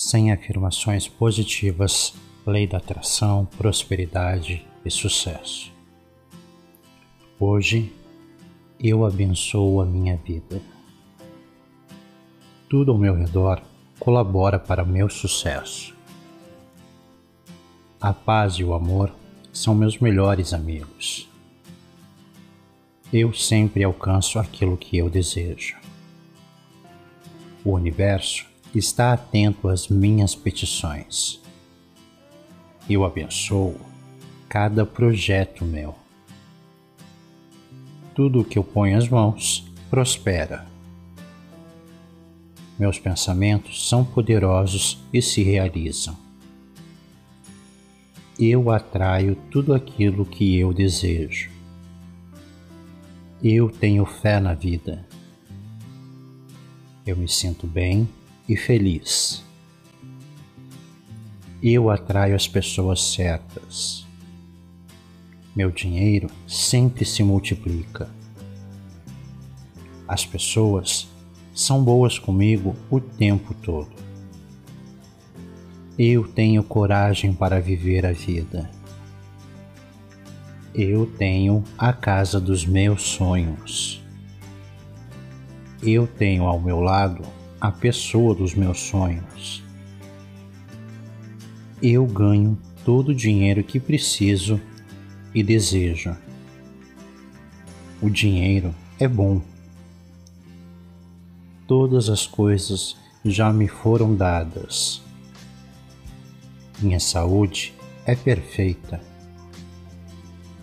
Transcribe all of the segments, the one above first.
sem afirmações positivas, lei da atração, prosperidade e sucesso. Hoje eu abençoo a minha vida. Tudo ao meu redor colabora para meu sucesso. A paz e o amor são meus melhores amigos. Eu sempre alcanço aquilo que eu desejo. O universo está atento às minhas petições. Eu abençoo cada projeto meu. Tudo o que eu ponho as mãos prospera. Meus pensamentos são poderosos e se realizam. Eu atraio tudo aquilo que eu desejo. Eu tenho fé na vida. Eu me sinto bem e feliz. Eu atraio as pessoas certas. Meu dinheiro sempre se multiplica. As pessoas são boas comigo o tempo todo. Eu tenho coragem para viver a vida. Eu tenho a casa dos meus sonhos. Eu tenho ao meu lado a pessoa dos meus sonhos. Eu ganho todo o dinheiro que preciso e desejo. O dinheiro é bom. Todas as coisas já me foram dadas. Minha saúde é perfeita.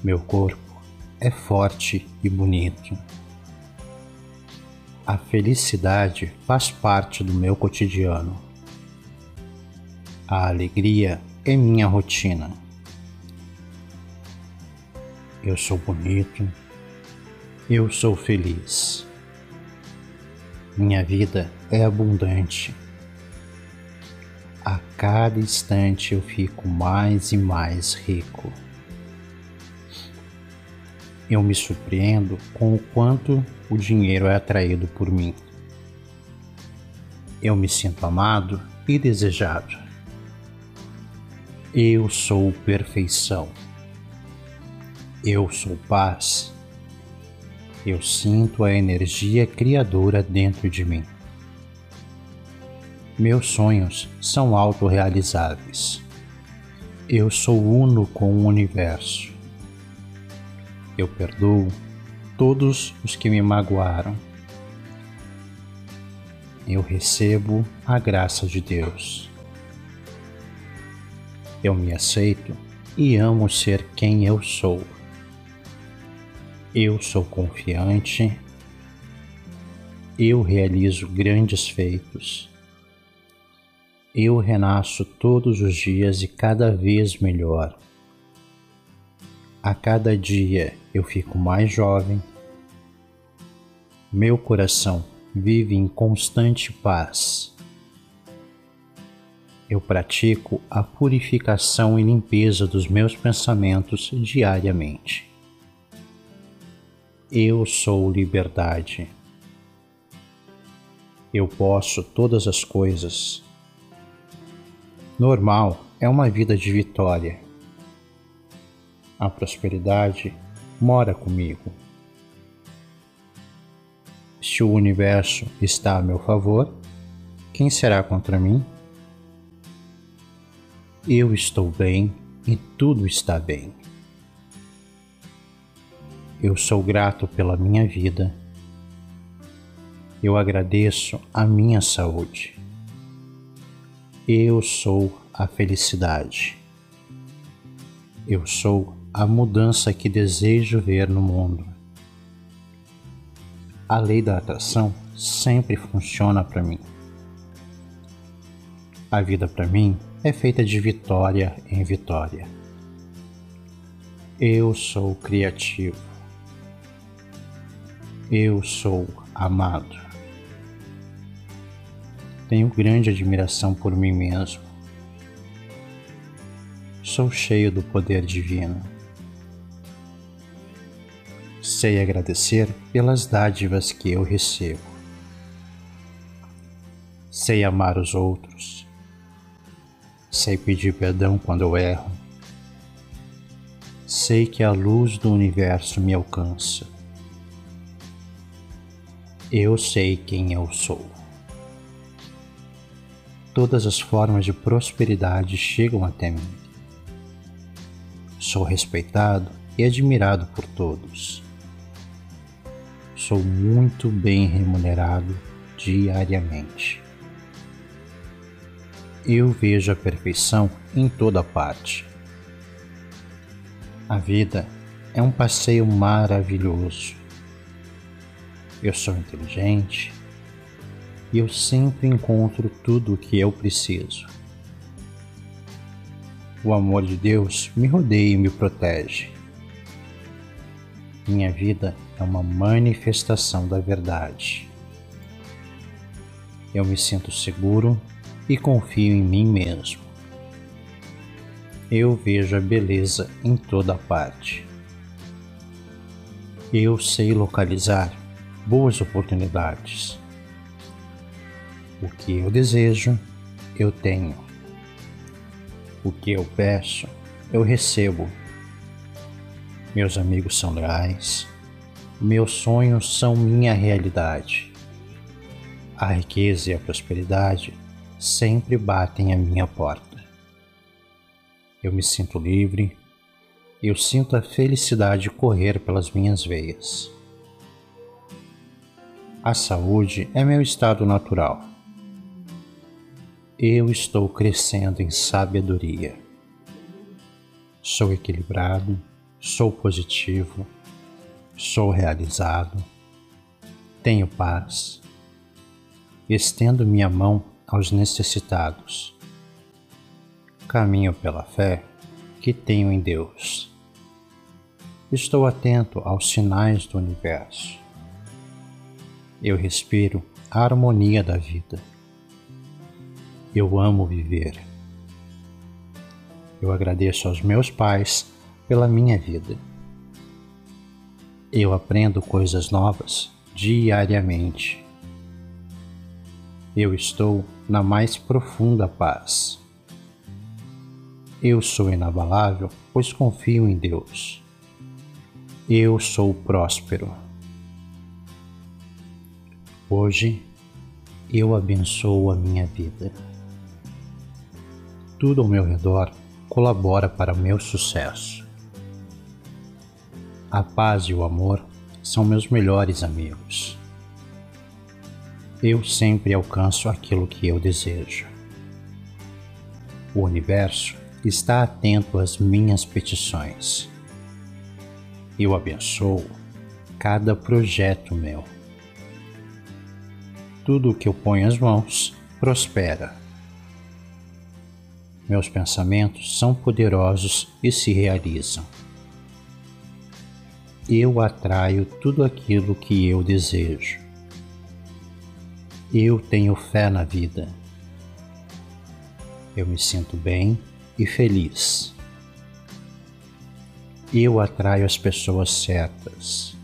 Meu corpo é forte e bonito. A felicidade faz parte do meu cotidiano. A alegria é minha rotina. Eu sou bonito. Eu sou feliz. Minha vida é abundante. A cada instante eu fico mais e mais rico eu me surpreendo com o quanto o dinheiro é atraído por mim. Eu me sinto amado e desejado. Eu sou perfeição. Eu sou paz. Eu sinto a energia criadora dentro de mim. Meus sonhos são autorrealizáveis. Eu sou uno com o universo. Eu perdoo todos os que me magoaram. Eu recebo a graça de Deus. Eu me aceito e amo ser quem eu sou. Eu sou confiante. Eu realizo grandes feitos. Eu renasço todos os dias e cada vez melhor. A cada dia eu fico mais jovem. Meu coração vive em constante paz. Eu pratico a purificação e limpeza dos meus pensamentos diariamente. Eu sou liberdade. Eu posso todas as coisas. Normal é uma vida de vitória a prosperidade mora comigo. Se o universo está a meu favor, quem será contra mim? Eu estou bem e tudo está bem. Eu sou grato pela minha vida. Eu agradeço a minha saúde. Eu sou a felicidade. Eu sou a mudança que desejo ver no mundo. A lei da atração sempre funciona para mim. A vida para mim é feita de vitória em vitória. Eu sou criativo. Eu sou amado. Tenho grande admiração por mim mesmo. Sou cheio do poder divino sei agradecer pelas dádivas que eu recebo. Sei amar os outros. Sei pedir perdão quando eu erro. Sei que a luz do universo me alcança. Eu sei quem eu sou. Todas as formas de prosperidade chegam até mim. Sou respeitado e admirado por todos. Sou muito bem remunerado diariamente. Eu vejo a perfeição em toda parte. A vida é um passeio maravilhoso. Eu sou inteligente e eu sempre encontro tudo o que eu preciso. O amor de Deus me rodeia e me protege. Minha vida é uma manifestação da verdade. Eu me sinto seguro e confio em mim mesmo. Eu vejo a beleza em toda parte. Eu sei localizar boas oportunidades. O que eu desejo, eu tenho. O que eu peço, eu recebo. Meus amigos são leais. Meus sonhos são minha realidade. A riqueza e a prosperidade sempre batem à minha porta. Eu me sinto livre. Eu sinto a felicidade correr pelas minhas veias. A saúde é meu estado natural. Eu estou crescendo em sabedoria. Sou equilibrado, sou positivo, sou realizado, tenho paz, estendo minha mão aos necessitados. Caminho pela fé que tenho em Deus. Estou atento aos sinais do universo eu respiro a harmonia da vida. Eu amo viver. Eu agradeço aos meus pais pela minha vida. Eu aprendo coisas novas diariamente. Eu estou na mais profunda paz. Eu sou inabalável, pois confio em Deus. Eu sou próspero. Hoje eu abençoo a minha vida. Tudo ao meu redor colabora para o meu sucesso. A paz e o amor são meus melhores amigos. Eu sempre alcanço aquilo que eu desejo. O universo está atento às minhas petições. Eu abençoo cada projeto meu tudo o que eu ponho as mãos prospera. Meus pensamentos são poderosos e se realizam. Eu atraio tudo aquilo que eu desejo. Eu tenho fé na vida. Eu me sinto bem e feliz. Eu atraio as pessoas certas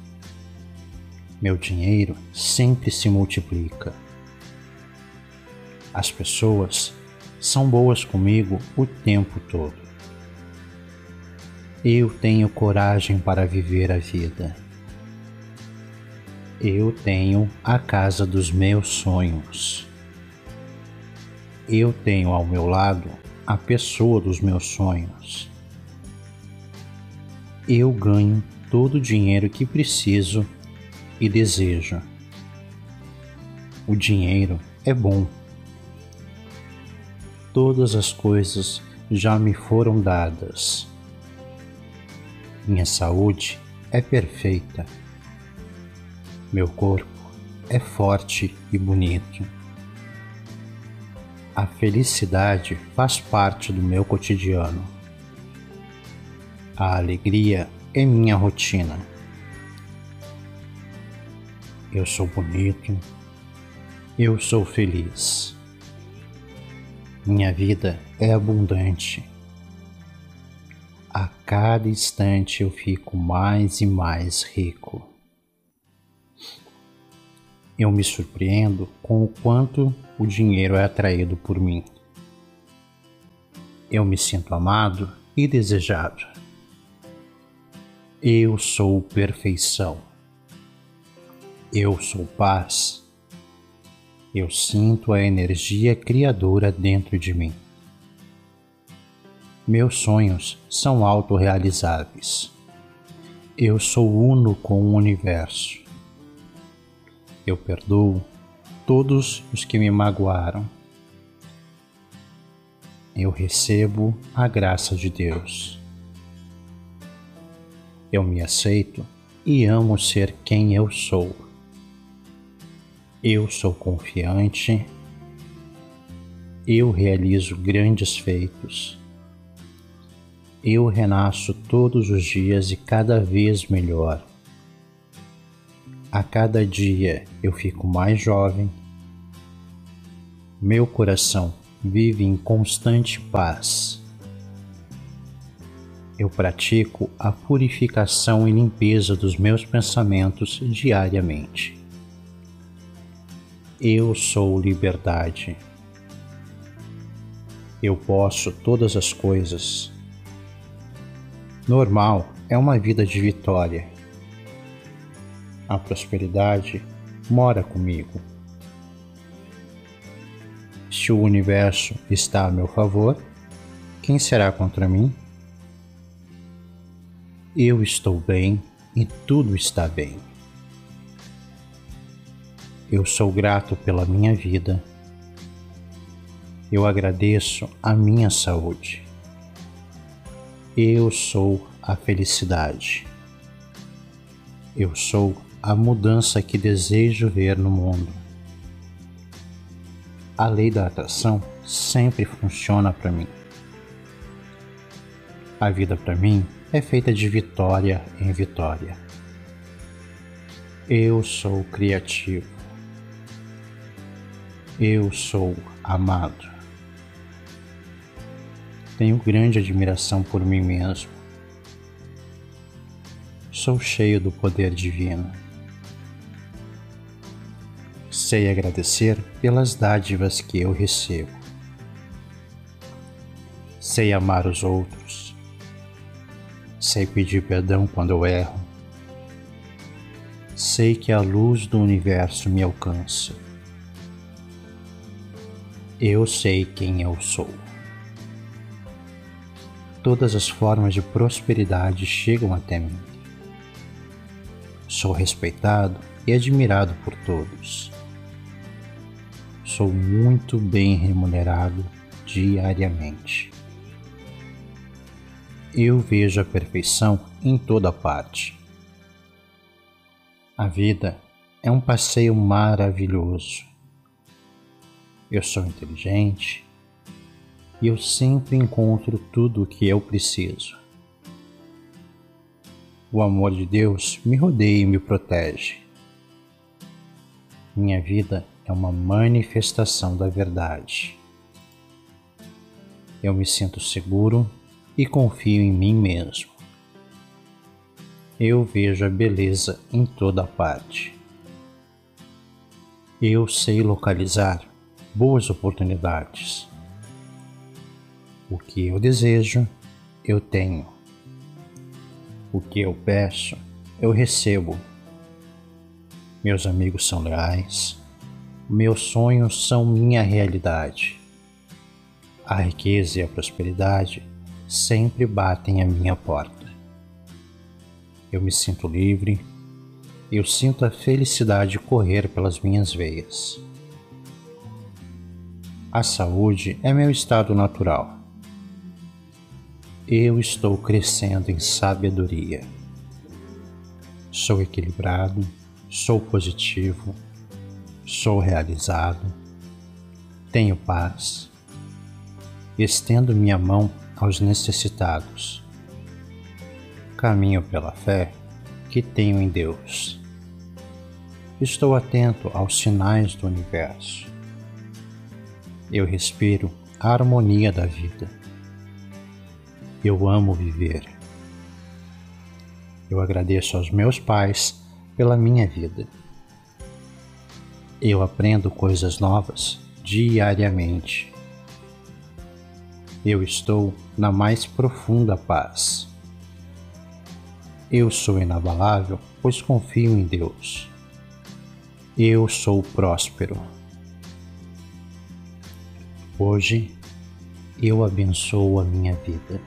meu dinheiro sempre se multiplica. As pessoas são boas comigo o tempo todo. Eu tenho coragem para viver a vida. Eu tenho a casa dos meus sonhos. Eu tenho ao meu lado a pessoa dos meus sonhos. Eu ganho todo o dinheiro que preciso e desejo. O dinheiro é bom. Todas as coisas já me foram dadas. Minha saúde é perfeita. Meu corpo é forte e bonito. A felicidade faz parte do meu cotidiano. A alegria é minha rotina. Eu sou bonito. Eu sou feliz. Minha vida é abundante. A cada instante eu fico mais e mais rico. Eu me surpreendo com o quanto o dinheiro é atraído por mim. Eu me sinto amado e desejado. Eu sou perfeição. Eu sou paz. Eu sinto a energia criadora dentro de mim. Meus sonhos são autorrealizáveis. Eu sou uno com o universo. Eu perdoo todos os que me magoaram. Eu recebo a graça de Deus. Eu me aceito e amo ser quem eu sou. Eu sou confiante. Eu realizo grandes feitos. Eu renasço todos os dias e cada vez melhor. A cada dia eu fico mais jovem. Meu coração vive em constante paz eu pratico a purificação e limpeza dos meus pensamentos diariamente. Eu sou liberdade. Eu posso todas as coisas. Normal é uma vida de vitória. A prosperidade mora comigo. Se o universo está a meu favor, quem será contra mim? Eu estou bem e tudo está bem. Eu sou grato pela minha vida. Eu agradeço a minha saúde. Eu sou a felicidade. Eu sou a mudança que desejo ver no mundo. A lei da atração sempre funciona para mim. A vida para mim é feita de vitória em vitória. Eu sou criativo. Eu sou amado. Tenho grande admiração por mim mesmo. Sou cheio do poder divino. Sei agradecer pelas dádivas que eu recebo. Sei amar os outros Sei pedir perdão quando eu erro. Sei que a luz do universo me alcança. Eu sei quem eu sou. Todas as formas de prosperidade chegam até mim. Sou respeitado e admirado por todos. Sou muito bem remunerado diariamente eu vejo a perfeição em toda parte. A vida é um passeio maravilhoso. Eu sou inteligente e eu sempre encontro tudo o que eu preciso. O amor de Deus me rodeia e me protege. Minha vida é uma manifestação da verdade. Eu me sinto seguro e confio em mim mesmo. Eu vejo a beleza em toda parte. Eu sei localizar boas oportunidades. O que eu desejo, eu tenho. O que eu peço, eu recebo. Meus amigos são leais. Meus sonhos são minha realidade. A riqueza e a prosperidade sempre batem à minha porta. Eu me sinto livre, eu sinto a felicidade correr pelas minhas veias. A saúde é meu estado natural. Eu estou crescendo em sabedoria. Sou equilibrado, sou positivo, sou realizado, tenho paz, estendo minha mão aos necessitados. Caminho pela fé que tenho em Deus. Estou atento aos sinais do universo. Eu respiro a harmonia da vida. Eu amo viver. Eu agradeço aos meus pais pela minha vida. Eu aprendo coisas novas diariamente Eu estou na mais profunda paz. Eu sou inabalável, pois confio em Deus. Eu sou próspero. Hoje eu abençoo a minha vida.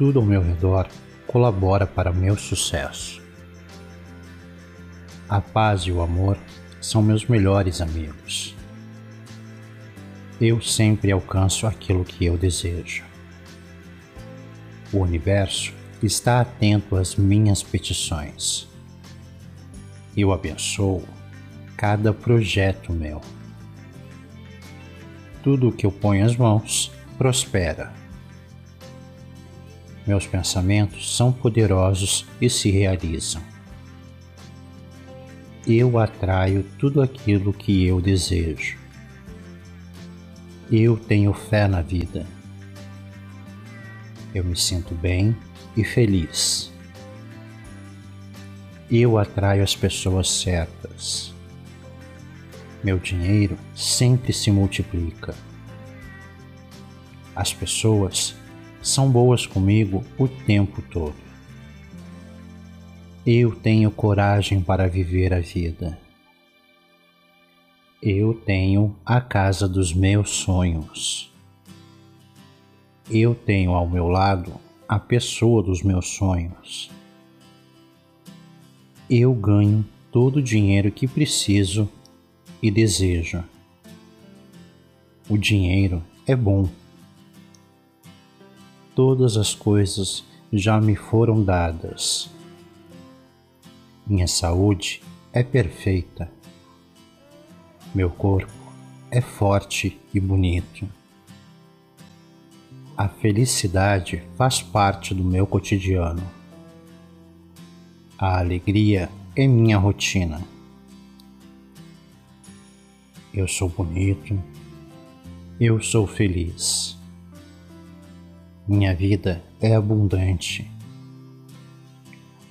Tudo ao meu redor colabora para meu sucesso. A paz e o amor são meus melhores amigos. Eu sempre alcanço aquilo que eu desejo. O universo está atento às minhas petições. Eu abençoo cada projeto meu. Tudo o que eu ponho as mãos prospera. Meus pensamentos são poderosos e se realizam eu atraio tudo aquilo que eu desejo. Eu tenho fé na vida. Eu me sinto bem e feliz. Eu atraio as pessoas certas. Meu dinheiro sempre se multiplica. As pessoas são boas comigo o tempo todo. Eu tenho coragem para viver a vida. Eu tenho a casa dos meus sonhos. Eu tenho ao meu lado a pessoa dos meus sonhos. Eu ganho todo o dinheiro que preciso e desejo. O dinheiro é bom. Todas as coisas já me foram dadas minha saúde é perfeita. Meu corpo é forte e bonito. A felicidade faz parte do meu cotidiano. A alegria é minha rotina. Eu sou bonito. Eu sou feliz. Minha vida é abundante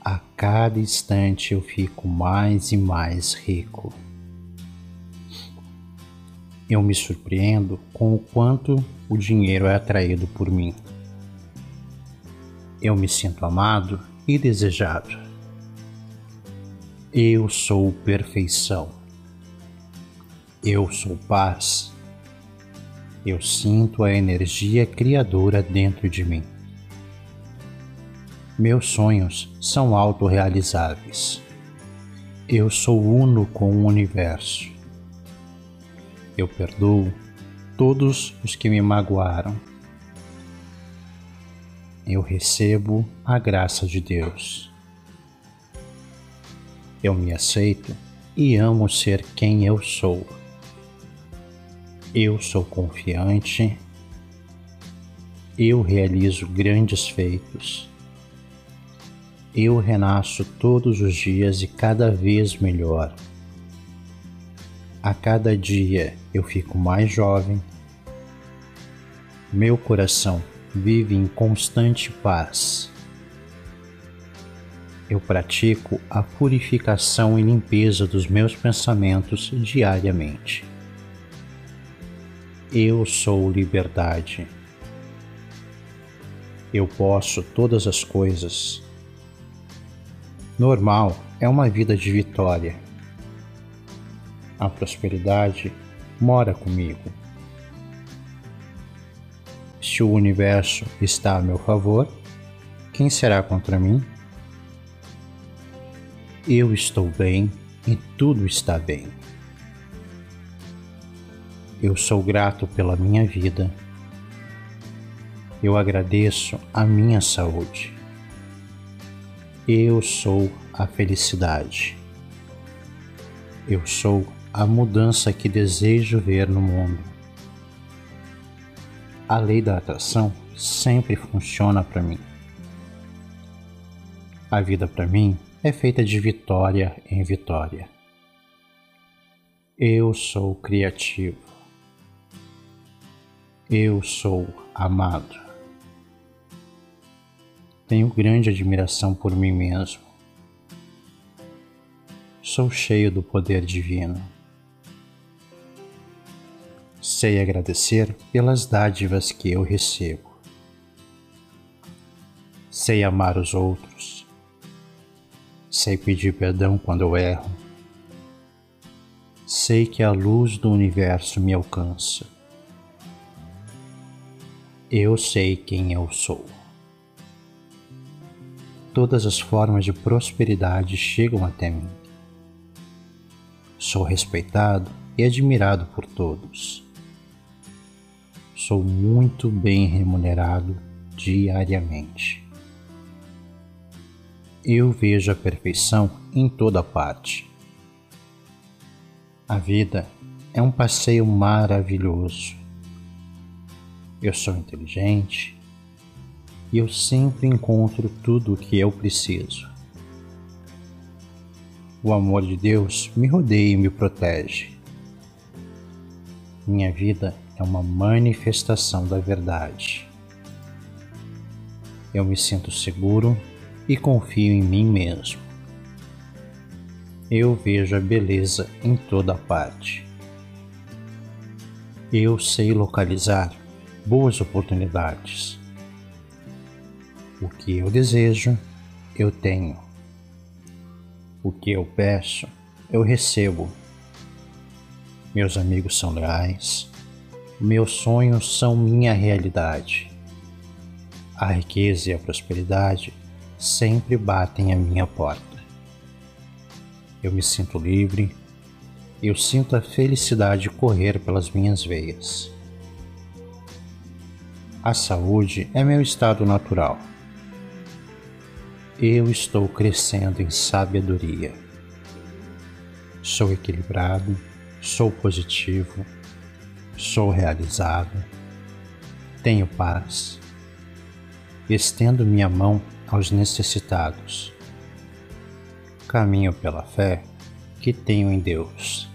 a cada instante eu fico mais e mais rico. Eu me surpreendo com o quanto o dinheiro é atraído por mim. Eu me sinto amado e desejado. Eu sou perfeição. Eu sou paz. Eu sinto a energia criadora dentro de mim. Meus sonhos são autorrealizáveis. Eu sou uno com o universo. Eu perdoo todos os que me magoaram. Eu recebo a graça de Deus. Eu me aceito e amo ser quem eu sou. Eu sou confiante. Eu realizo grandes feitos eu renasço todos os dias e cada vez melhor. A cada dia eu fico mais jovem. Meu coração vive em constante paz. Eu pratico a purificação e limpeza dos meus pensamentos diariamente. Eu sou liberdade. Eu posso todas as coisas Normal é uma vida de vitória. A prosperidade mora comigo. Se o universo está a meu favor, quem será contra mim? Eu estou bem e tudo está bem. Eu sou grato pela minha vida. Eu agradeço a minha saúde. Eu sou a felicidade. Eu sou a mudança que desejo ver no mundo. A lei da atração sempre funciona para mim. A vida para mim é feita de vitória em vitória. Eu sou criativo. Eu sou amado. Tenho grande admiração por mim mesmo. Sou cheio do poder divino. Sei agradecer pelas dádivas que eu recebo. Sei amar os outros. Sei pedir perdão quando eu erro. Sei que a luz do universo me alcança. Eu sei quem eu sou. Todas as formas de prosperidade chegam até mim. Sou respeitado e admirado por todos. Sou muito bem remunerado diariamente. Eu vejo a perfeição em toda parte. A vida é um passeio maravilhoso. Eu sou inteligente e eu sempre encontro tudo o que eu preciso. O amor de Deus me rodeia e me protege. Minha vida é uma manifestação da verdade. Eu me sinto seguro e confio em mim mesmo. Eu vejo a beleza em toda parte. Eu sei localizar boas oportunidades. O que eu desejo, eu tenho. O que eu peço, eu recebo. Meus amigos são leais. Meus sonhos são minha realidade. A riqueza e a prosperidade sempre batem à minha porta. Eu me sinto livre, eu sinto a felicidade correr pelas minhas veias. A saúde é meu estado natural. Eu estou crescendo em sabedoria. Sou equilibrado, sou positivo, sou realizado, tenho paz, estendo minha mão aos necessitados. Caminho pela fé que tenho em Deus.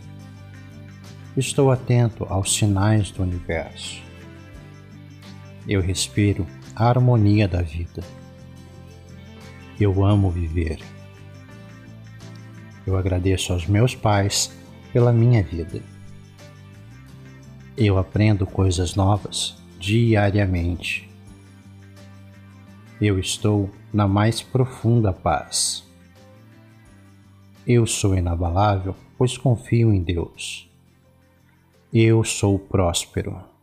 Estou atento aos sinais do universo. Eu respiro a harmonia da vida. Eu amo viver. Eu agradeço aos meus pais pela minha vida. Eu aprendo coisas novas diariamente. Eu estou na mais profunda paz. Eu sou inabalável, pois confio em Deus. Eu sou próspero